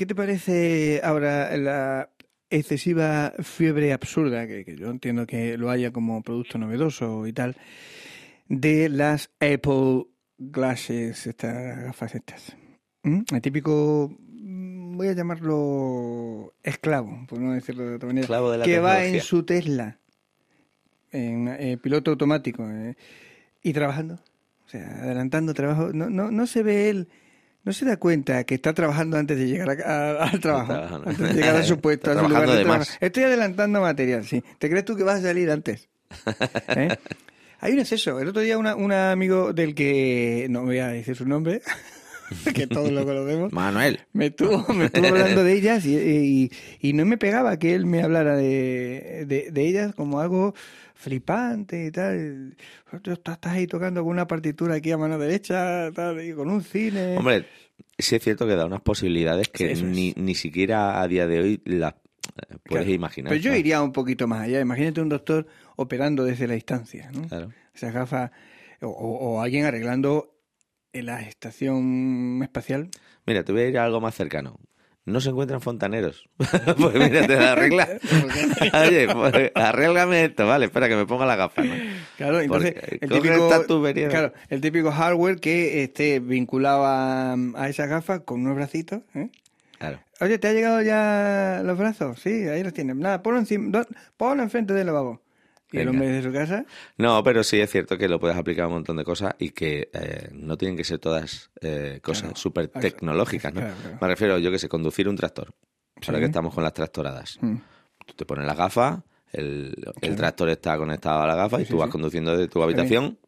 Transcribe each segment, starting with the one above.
¿qué te parece ahora la excesiva fiebre absurda, que, que yo entiendo que lo haya como producto novedoso y tal, de las Apple Glasses, estas gafas estas? ¿Mm? El típico, mm, voy a llamarlo esclavo, por no decirlo de otra manera, Esclavo de la que va en su Tesla, en eh, piloto automático, eh, y trabajando. O sea, adelantando trabajo. No, no, no se ve él, no se da cuenta que está trabajando antes de llegar a- a- al trabajo. Antes de llegar a su puesto, a su lugar de trabajo. Estoy adelantando material, sí. ¿Te crees tú que vas a salir antes? ¿Eh? Hay un exceso. El otro día una- un amigo del que no voy a decir su nombre, que todos lo conocemos, Manuel. me estuvo, me estuvo hablando de ellas y, y- y no me pegaba que él me hablara de, de, de ellas como algo flipante y tal. Tú estás ahí tocando con una partitura aquí a mano derecha, tal, y con un cine. Hombre, sí es cierto que da unas posibilidades que Sí, eso es. ni, ni siquiera a día de hoy las eh, puedes Claro. imaginar. Pero yo iría un poquito más allá. Imagínate un doctor operando desde la distancia, ¿no? Claro. Esas gafas, o, o- o alguien arreglando en la estación espacial. Mira, te voy a ir a algo más cercano. No se encuentran fontaneros. pues mira, te la arregla. Oye, pues, arréglame esto, vale, espera que me ponga la gafa. ¿no? Claro, entonces Porque el típico, esta tubería. claro, el típico hardware que esté vinculado a, a esas gafas con unos bracitos. ¿eh? Claro. Oye, ¿te ha llegado ya los brazos? Sí, ahí los tienes. Nada, ponlo, encima, ponlo enfrente del lavabo. Y el hombre de su casa, No, pero sí es cierto que lo puedes aplicar a un montón de cosas y que eh, no tienen que ser todas eh, cosas Claro. súper tecnológicas, ¿no? claro, claro. Me refiero, yo que sé, conducir un tractor. Ahora Sí. que estamos con las tractoradas. mm, Tú te pones la gafa, el, tractor está conectado a la gafa y Sí, tú vas sí. conduciendo desde tu habitación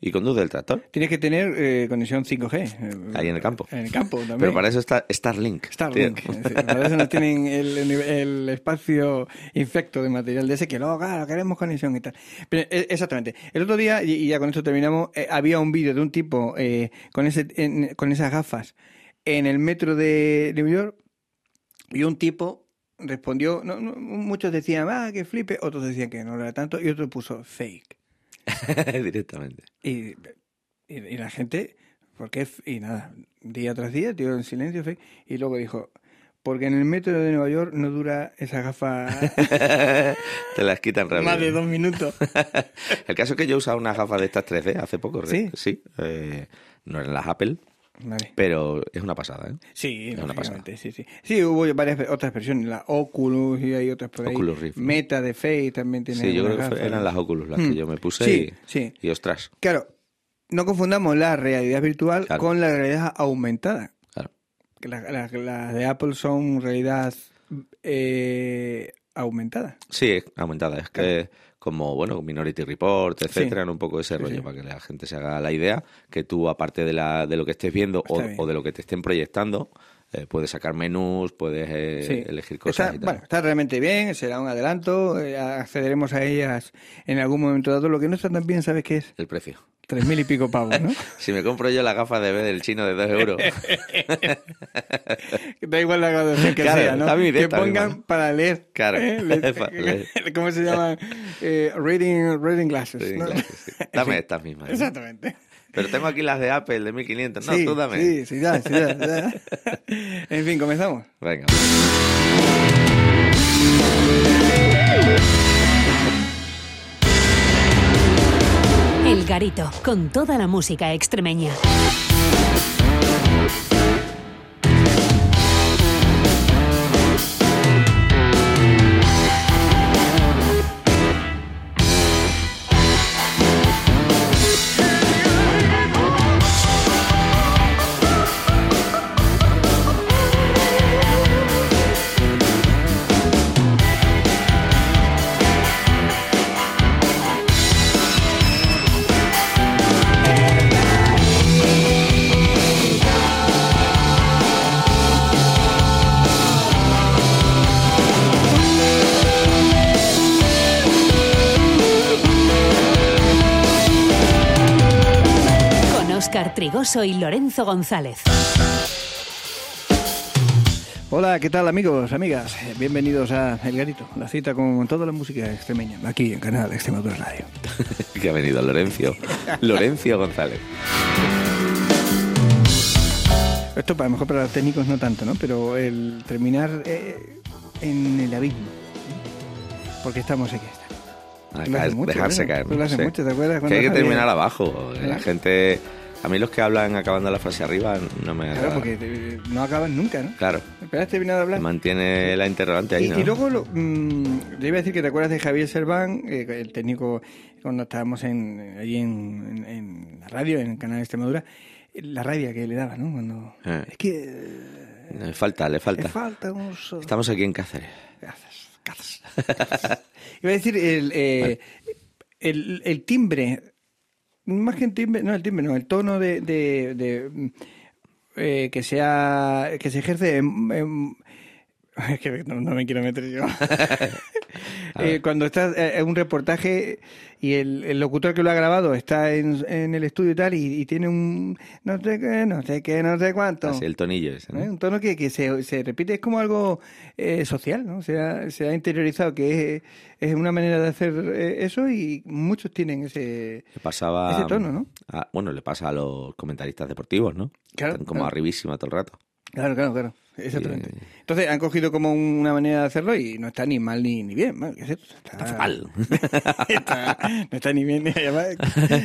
y conduce el tractor. Tienes que tener eh, conexión 5G. eh, Ahí en el campo. En el campo también. Pero para eso está Starlink. Starlink. Para eso no tienen el, el- espacio infecto de material de ese que luego, claro, queremos conexión y tal. Pero, eh, exactamente. El otro día, y, ya con esto terminamos, eh, había un vídeo de un tipo con, ese, en- con esas gafas en el metro de New York y un tipo respondió, no, no, muchos decían, ah, que flipe, otros decían que no era tanto y otro puso fake. Directamente. Y, y, y la gente, porque y nada, día tras día, tío, en silencio, fake, y luego dijo, porque en el metro de Nueva York no dura esa gafa Te las quitan rápido. más de dos minutos. El caso es que yo usaba unas gafas de estas 3D hace poco. ¿Sí? Sí. eh, no eran las Apple, Vale. pero es una pasada, ¿eh? Sí, Es una lógicamente, sí, sí. Sí, hubo varias otras versiones, la Oculus y hay otras por ahí. Oculus Rift. Meta de Face también tiene Sí, yo creo que eran las Oculus las Mm. que yo me puse Sí, y, sí. y ostras, Claro, no confundamos la realidad virtual Claro. con la realidad aumentada. claro. Las las- las de Apple son realidad eh, aumentada. Sí, aumentada. Es que como, bueno, Minority Report, etcétera, Sí. un poco ese Sí, rollo, sí. para que la gente se haga la idea que tú, aparte de, la, de lo que estés viendo o, de lo que te estén proyectando, eh, puedes sacar menús, puedes eh, elegir cosas Está, y tal. bueno, está realmente bien, será un adelanto, eh, accederemos a ellas en algún momento dado. Lo que no está tan bien, ¿sabes qué es? El precio. Tres mil y pico pavos, ¿no? Si me compro yo la gafa de B del chino de 2 euros, da igual la graduación que Claro, sea, ¿no? que pongan para leer. Claro, ¿eh? Le-. ¿Cómo se llaman? Eh, reading, reading glasses. ¿no? sí. Dame estas mismas. ¿eh? Exactamente. Pero tengo aquí las de Apple de 1500. No, sí, tú dame. Sí, sí, ya, sí, ya, ya. En fin, comenzamos. Venga. El Garito, con toda la música extremeña. Óscar Trigoso y Lorenzo González. Hola, ¿qué tal amigos, amigas? Eh, Bienvenidos a El Garito, la cita con toda la música extremeña, aquí en Canal Extremadura Radio. que ha venido Lorencio. Lorencio González. Esto para lo mejor para los técnicos no tanto, ¿no? Pero el terminar eh, en el abismo. Porque estamos aquí. Ah, caer- mucho, dejarse ¿eh? caer. Tú lo haces sí. mucho, ¿te acuerdas? Que hay que terminar abajo. La ¿Eh? gente. A mí los que hablan acabando la frase arriba no me Claro, agrada. porque te- no acaban nunca, ¿no? Claro, Esperas terminar de hablar. mantiene la interrogante ahí, Y, ¿no? y luego, lo, mm, le iba a decir que te acuerdas de Javier Serván, eh, el técnico, cuando estábamos en, allí en, en- en la radio, en el canal de Extremadura, la rabia que le daba, ¿no? Cuando, Eh. Es que eh, Le falta, le falta. le falta un... so- Estamos aquí en Cáceres. Cazas, cazas, cazas. Iba a decir el, eh, el, el timbre, más que el timbre, no el timbre, no, el tono de, de, de, mm, eh, que sea que se ejerce en, en- es que no, no me quiero meter yo. Eh, cuando estás eh, en un reportaje y el, el locutor que lo ha grabado está en, en el estudio y tal y, y tiene un no sé qué, no sé qué, no sé cuánto. Así, el tonillo ese, ¿no? ¿eh? Un tono que, que se, se repite, es como algo eh, social, ¿no? Se ha, se ha interiorizado que es, es una manera de hacer eh, eso y muchos tienen ese... Le pasaba. Ese tono, ¿no? a- bueno, le pasa a los comentaristas deportivos, ¿no? Claro, Están como claro. arribísima todo el rato. Claro, claro, claro. Exactamente. Entonces han cogido como una manera de hacerlo y no está ni mal ni, ni bien. Bueno, ¿qué es esto? Está, fatal. Está- no está ni bien ni además,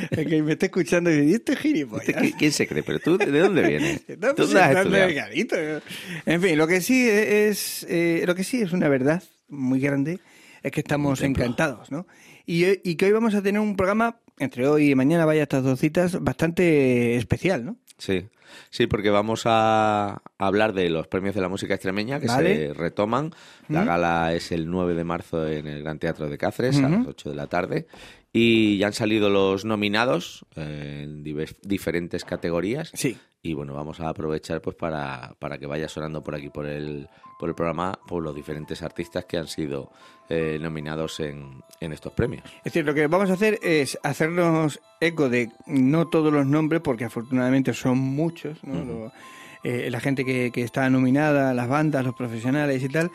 el que me está escuchando y dice, ¿y este gilipollas? ¿Este qui- ¿Quién se cree? ¿Pero tú de dónde vienes? Está ¿Tú has garito. En fin, lo que sí es, eh, lo que sí es una verdad muy grande es que estamos encantados, ¿no? Y, eh, y que hoy vamos a tener un programa entre hoy y mañana, vaya estas dos citas, bastante especial, ¿no? Sí, sí, porque vamos a hablar de los premios de la música extremeña que Vale. se retoman. La Mm. gala es el 9 de marzo en el Gran Teatro de Cáceres a las 8 de la tarde. Y ya han salido los nominados eh, en diferentes categorías. Sí. Y bueno, vamos a aprovechar pues para, para que vaya sonando por aquí por el, por el programa por los diferentes artistas que han sido eh, nominados en, en estos premios. Es decir, lo que vamos a hacer es hacernos eco de no todos los nombres, porque afortunadamente son muchos, ¿no? Lo- eh, la gente que, que está nominada, las bandas, los profesionales y tal,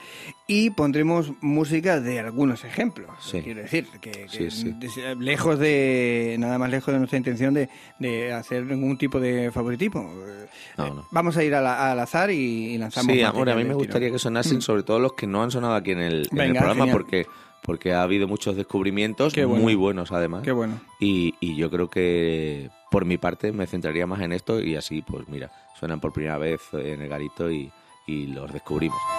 y pondremos música de algunos ejemplos. Sí. Quiero decir, que, sí. lejos de, nada más lejos de nuestra intención de, de hacer ningún tipo de favoritismo. Eh, No, no. Vamos a ir a la- al azar y, y lanzamos. Sí, amor, a mí me gustaría que sonasen sobre todo los que no han sonado aquí en el, en el Venga, programa genial. porque porque ha habido muchos descubrimientos bueno. muy buenos además. Qué bueno. Y, y yo creo que por mi parte me centraría más en esto y así pues mira, suenan por primera vez en el garito y, y los descubrimos.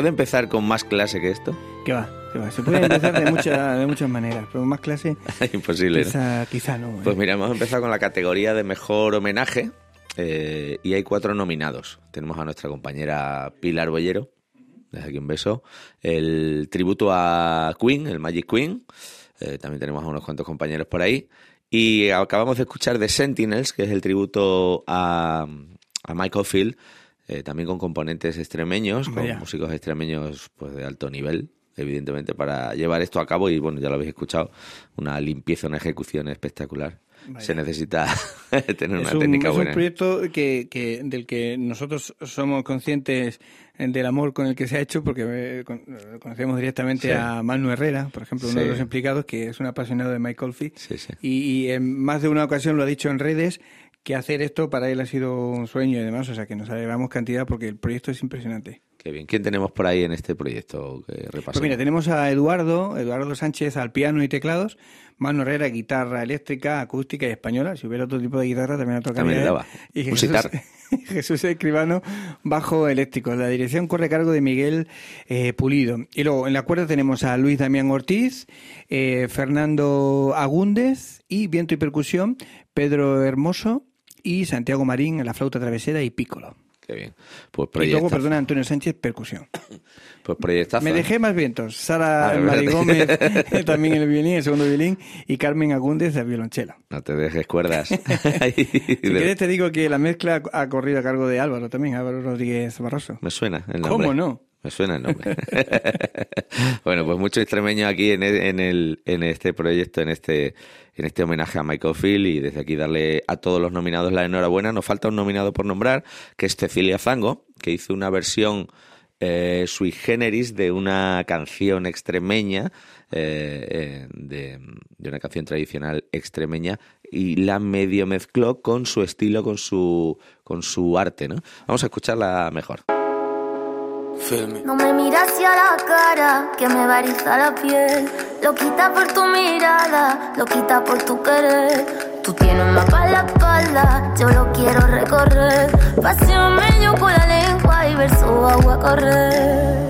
Puede empezar con más clase que esto? ¿Qué va? ¿Qué va? Se puede empezar de, muchas de muchas maneras, pero más clase Imposible. ¿no? quizá, quizá no. ¿eh? Pues mira, hemos empezado con la categoría de mejor homenaje eh, y hay cuatro nominados. Tenemos a nuestra compañera Pilar Bollero, desde aquí un beso, el tributo a Queen, el Magic Queen, eh, también tenemos a unos cuantos compañeros por ahí, y acabamos de escuchar The Sentinels, que es el tributo a, a Michael Field, eh, también con componentes extremeños, con músicos extremeños pues de alto nivel, evidentemente, para llevar esto a cabo y bueno, ya lo habéis escuchado, una limpieza, una ejecución espectacular. Vaya. Se necesita tener una un, técnica es un buena. proyecto que, que, del que nosotros somos conscientes del amor con el que se ha hecho, porque eh, con- conocemos directamente Sí. a Manu Herrera, por ejemplo, uno Sí. de los implicados, que es un apasionado de sí. y, y en más de una ocasión lo ha dicho en redes que hacer esto para él ha sido un sueño y demás, o sea que nos alegramos cantidad porque el proyecto es impresionante. Qué bien. ¿Quién tenemos por ahí en este proyecto que Pues mira, tenemos a Eduardo, Eduardo Sánchez al piano y teclados, Manu Herrera guitarra eléctrica, acústica y española. Si hubiera otro tipo de guitarra también la tocaría. También él. daba. Y Jesús. Jesús Escribano, bajo eléctrico. La dirección corre a cargo de Miguel eh, Pulido. Y luego en la cuerda tenemos a Luis Damián Ortiz, eh, Fernando Agúndez y viento y percusión, Pedro Hermoso y Santiago Marín en la flauta travesera y pícolo. Qué bien. Pues Y luego, perdona, Antonio Sánchez, percusión. Pues proyectazo, Me ¿eh? dejé más vientos. Sara Ah, Mari. Gómez también en el violín, el segundo violín, y Carmen Agúndez al violonchelo. No te dejes cuerdas. Si quieres te digo que la mezcla ha corrido a cargo de Álvaro también, Álvaro Rodríguez Barroso. Me suena el nombre. ¿Cómo no? Me suena el nombre. bueno, pues mucho extremeño aquí en, e- en, el, en este proyecto, en este, en este homenaje a Michael Field y desde aquí darle a todos los nominados la enhorabuena. Nos falta un nominado por nombrar, que es Cecilia Zango, que hizo una versión eh, sui generis de una canción extremeña, eh, eh, de, de una canción tradicional extremeña y la medio mezcló con su estilo, con su, con su arte, ¿no? Vamos a escucharla mejor. No me miras hacia la cara, que me va a erizar la piel. Lo quita por tu mirada, lo quita por tu querer. Tú tienes un mapa en la espalda, yo lo quiero recorrer. Pasión medio con la lengua y ver su agua correr.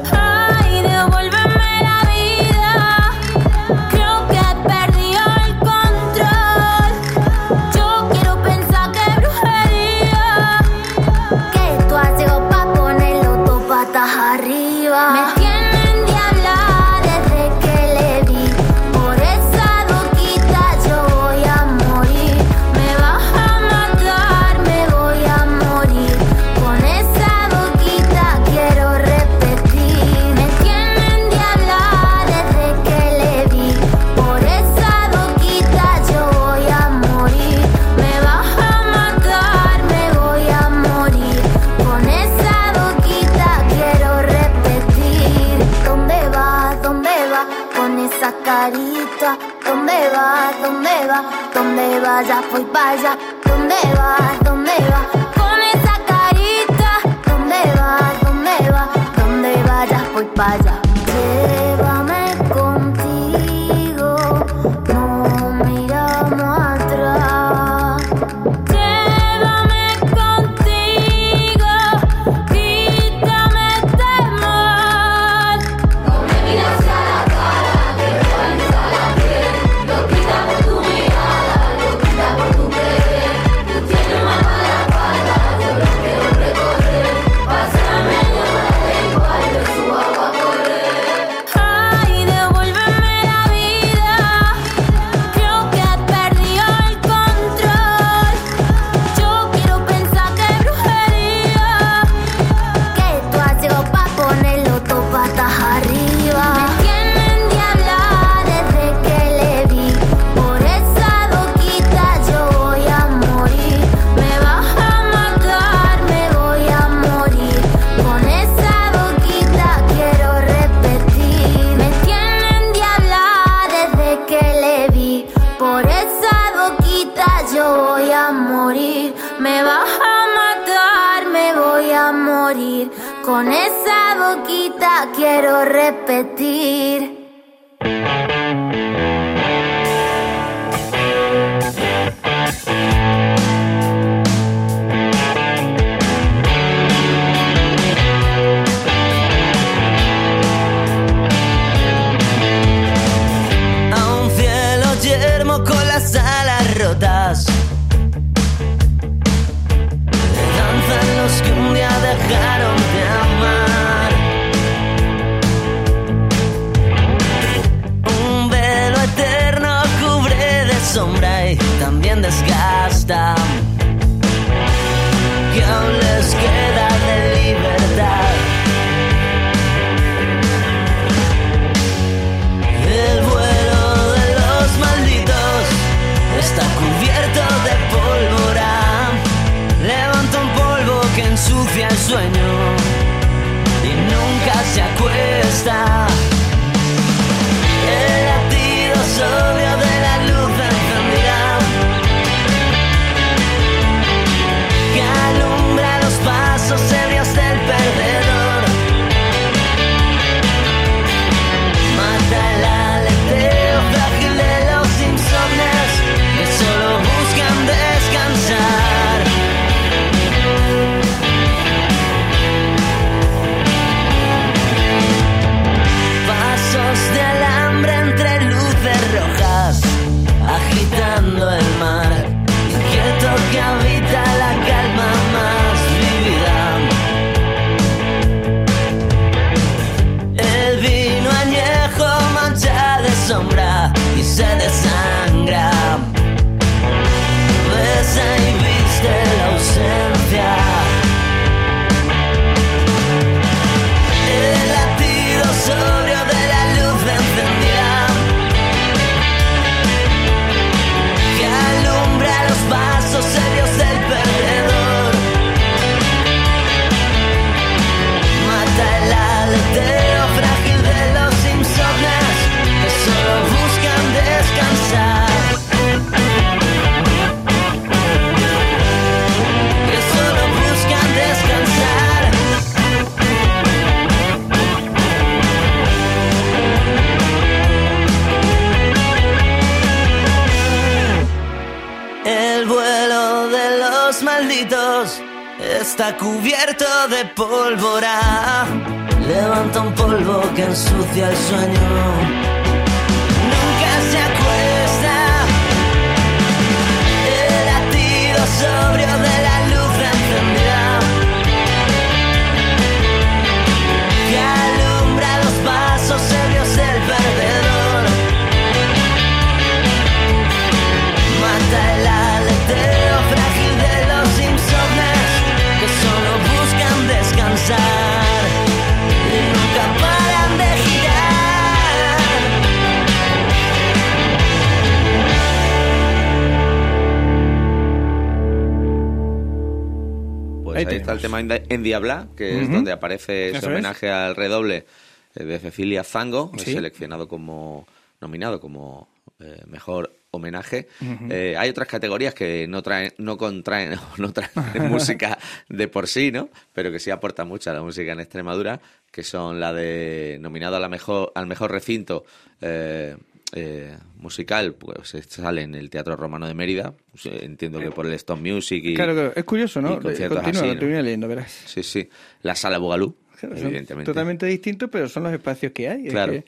En Diabla, que es donde aparece ese es. homenaje al redoble eh, de Cecilia Zango, Sí. seleccionado como, nominado como eh, mejor homenaje. Eh, hay otras categorías que no traen, no contraen, no traen música de por sí, ¿no? Pero que sí aportan mucho a la música en Extremadura, que son la de nominado a la mejor, al mejor recinto. eh, eh, musical, pues eh, sale en el Teatro Romano de Mérida. Eh, Entiendo que por el Stone Music y, Claro, claro. Es curioso, ¿no? Continúa, así, lo ¿no? leyendo, verás. Sí, sí. La sala Bugalú, Claro, evidentemente. Totalmente distintos, pero son los espacios que hay. es Claro. que-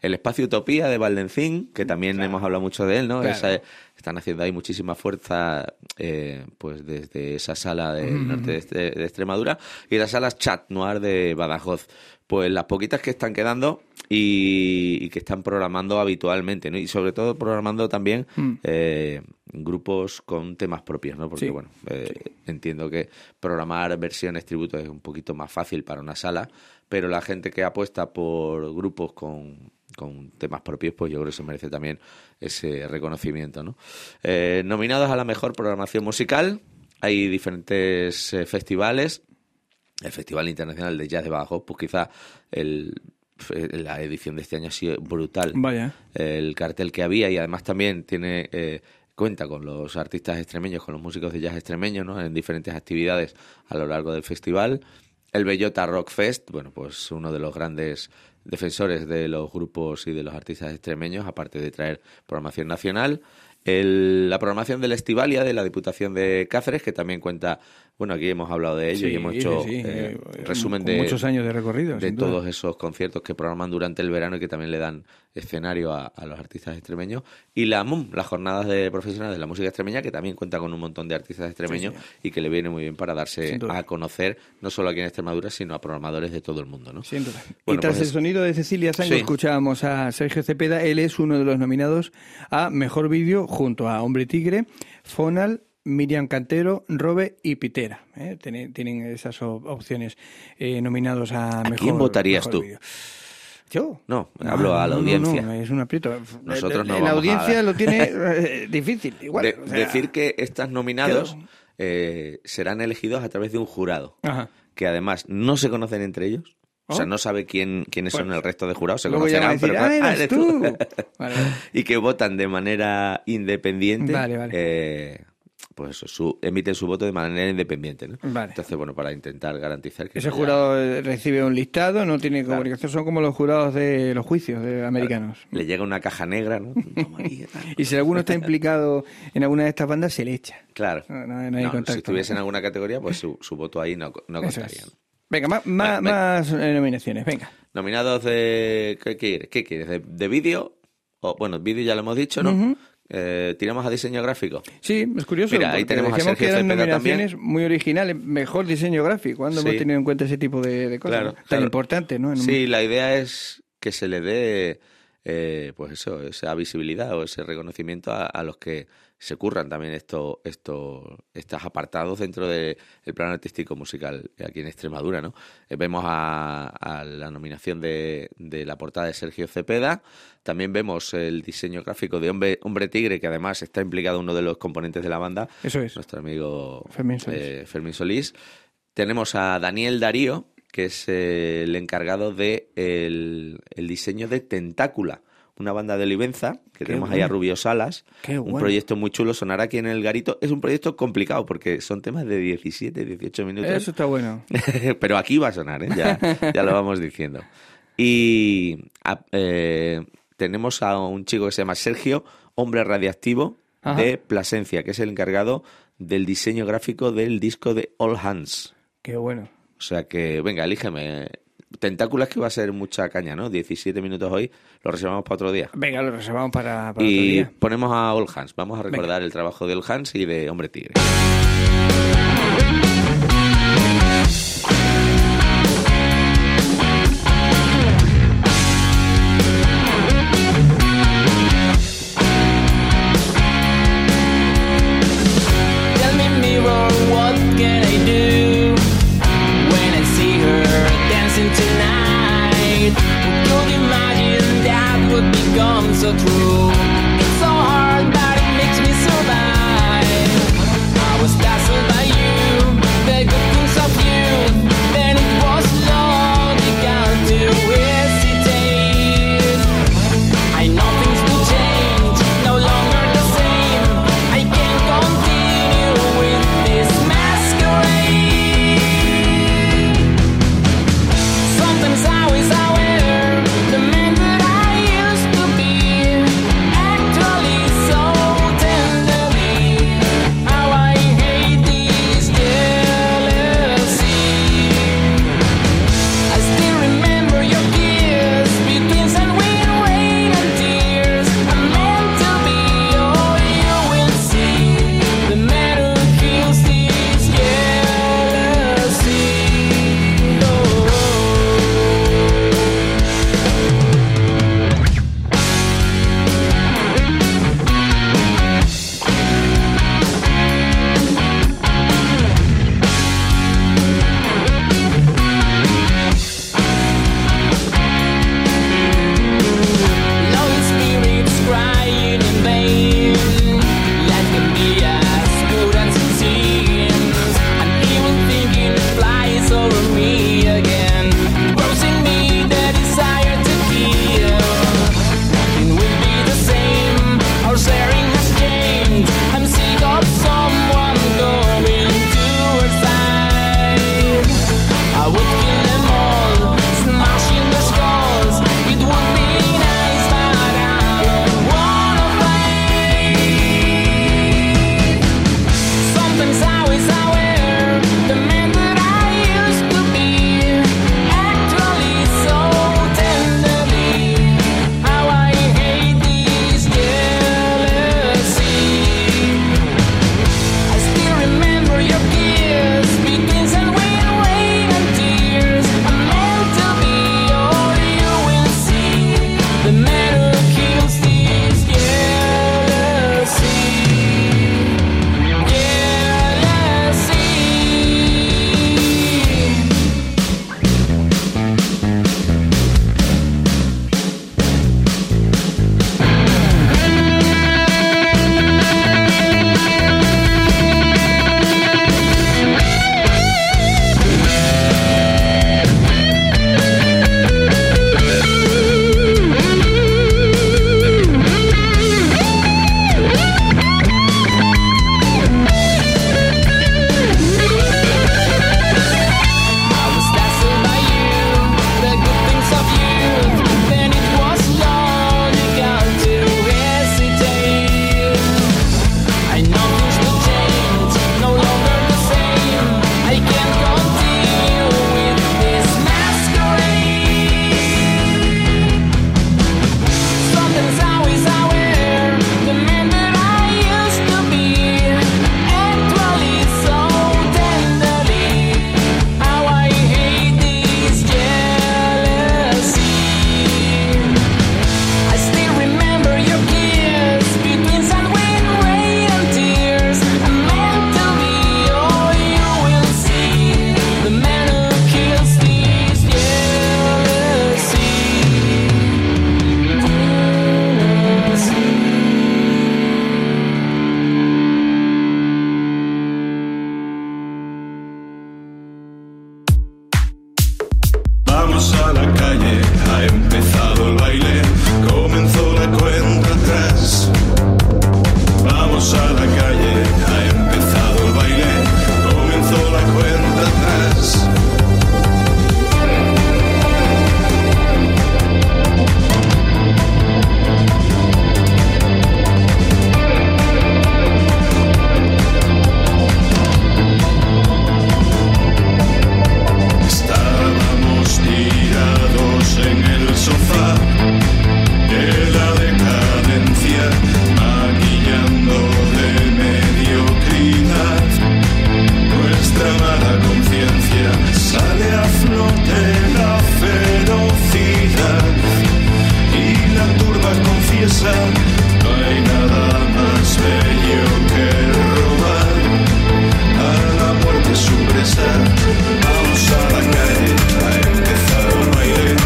El espacio Utopía de Valdencín, que también hemos hablado mucho de él, ¿no? Claro. Esa- están haciendo ahí muchísima fuerza, eh, pues desde esa sala del norte de, Estre- de Extremadura y las salas Chat Noir de Badajoz. Pues las poquitas que están quedando y, y que están programando habitualmente, ¿no? Y sobre todo programando también Mm. eh, grupos con temas propios, ¿no? Porque, Sí, bueno, eh, entiendo que programar versiones tributo es un poquito más fácil para una sala, pero la gente que apuesta por grupos con, con temas propios, pues yo creo que se merece también ese reconocimiento, ¿no? Eh, nominados a la mejor programación musical, hay diferentes eh, festivales. El Festival Internacional de Jazz de Badajoz, pues quizá el, la edición de este año ha sido brutal Vaya. el cartel que había y además también tiene eh, cuenta con los artistas extremeños, con los músicos de jazz extremeños, ¿no? En diferentes actividades a lo largo del festival. El Bellota Rock Fest, bueno, pues uno de los grandes defensores de los grupos y de los artistas extremeños, aparte de traer programación nacional. El- la programación del Estivalia de la Diputación de Cáceres, que también cuenta Bueno, aquí hemos hablado de ello y hemos hecho sí, eh, eh, resumen de muchos años de recorrido, de sin duda. todos esos conciertos que programan durante el verano y que también le dan escenario a, a los artistas extremeños. Y la MUM, las jornadas de profesionales de la música extremeña, que también cuenta con un montón de artistas extremeños y que le viene muy bien para darse a conocer, no solo aquí en Extremadura, sino a programadores de todo el mundo. ¿no? Sin duda. Bueno, y tras pues el es- sonido de Cecilia Sango escuchábamos a Sergio Cepeda. Él es uno de los nominados a Mejor Vídeo junto a Hombre Tigre, Fonal, Miriam Cantero, Robe y Pitera. ¿eh? Tienen, tienen esas op- opciones eh, nominados a, Mejor quién votarías mejor tú? ¿Yo? No, hablo a la no, audiencia. no, es un aprieto. Nosotros no La vamos a audiencia lo tiene eh, difícil. Igual, De- o sea, decir que estás nominados eh, serán elegidos a través de un jurado, Ajá. que además no se conocen entre ellos. O sea, Oh. no sabe quién, quiénes son Bueno. el resto de jurados, se a conocerán, decir, pero ¡ah, ah, eres eres tú! tú. Vale, vale. y que votan de manera independiente. Vale, vale. eh, pues eso, su- emiten su voto de manera independiente. ¿no? Vale. Entonces, bueno, para intentar garantizar que. Ese no haya- jurado eh, recibe un listado, no tiene Claro. comunicación, son como los jurados de los juicios de americanos. Le llega una caja negra, ¿no? Y si alguno está implicado en alguna de estas bandas, se le echa. Claro. No, hay contacto. si estuviese en alguna categoría, pues su, su voto ahí no, contaría. Venga, más, más, venga. más, eh, nominaciones, venga. Nominados de. ¿Qué quieres? ¿Qué quieres? ¿De, de vídeo? O, bueno, vídeo ya lo hemos dicho, ¿no? Eh, tiramos a diseño gráfico. Sí, es curioso. Mira, ahí tenemos a decíamos que Sergio eran Cepeda nominaciones muy originales, mejor diseño gráfico. ¿Cuándo Sí. hemos tenido en cuenta ese tipo de, de cosas? Claro, Tan claro. importante, ¿no? En un- Sí, la idea es que se le dé, eh, pues eso, esa visibilidad o ese reconocimiento a, a los que se curran también esto, esto, estos apartados dentro del plano artístico musical aquí en Extremadura, ¿no? Eh, vemos a, a la nominación de, de la portada de Sergio Cepeda, también vemos el diseño gráfico de Hombre, Hombre Tigre, que además está implicado uno de los componentes de la banda, Eso es. nuestro amigo Fermín Solís. eh, Fermín Solís. Tenemos a Daniel Darío, que es eh, el encargado de el, el diseño de Tentácula, una banda de Olivenza, que tenemos ahí a bueno. Rubio Salas. Qué un bueno. proyecto muy chulo, sonará aquí en el Garito. Es un proyecto complicado porque son temas de 17, 18 minutos. Eso está bueno. Pero aquí va a sonar, ¿eh? ya, ya lo vamos diciendo. Y a- eh, tenemos a un chico que se llama Sergio, hombre radiactivo Ajá. de Plasencia, que es el encargado del diseño gráfico del disco de All Hands. Qué bueno. O sea que, venga, elígeme. Tentáculas que va a ser mucha caña, ¿no? 17 minutos hoy, lo reservamos para otro día. Venga, lo reservamos para, para otro Y día. ponemos a All Hands. Vamos a recordar el trabajo de All Hands y de Hombre Tigre.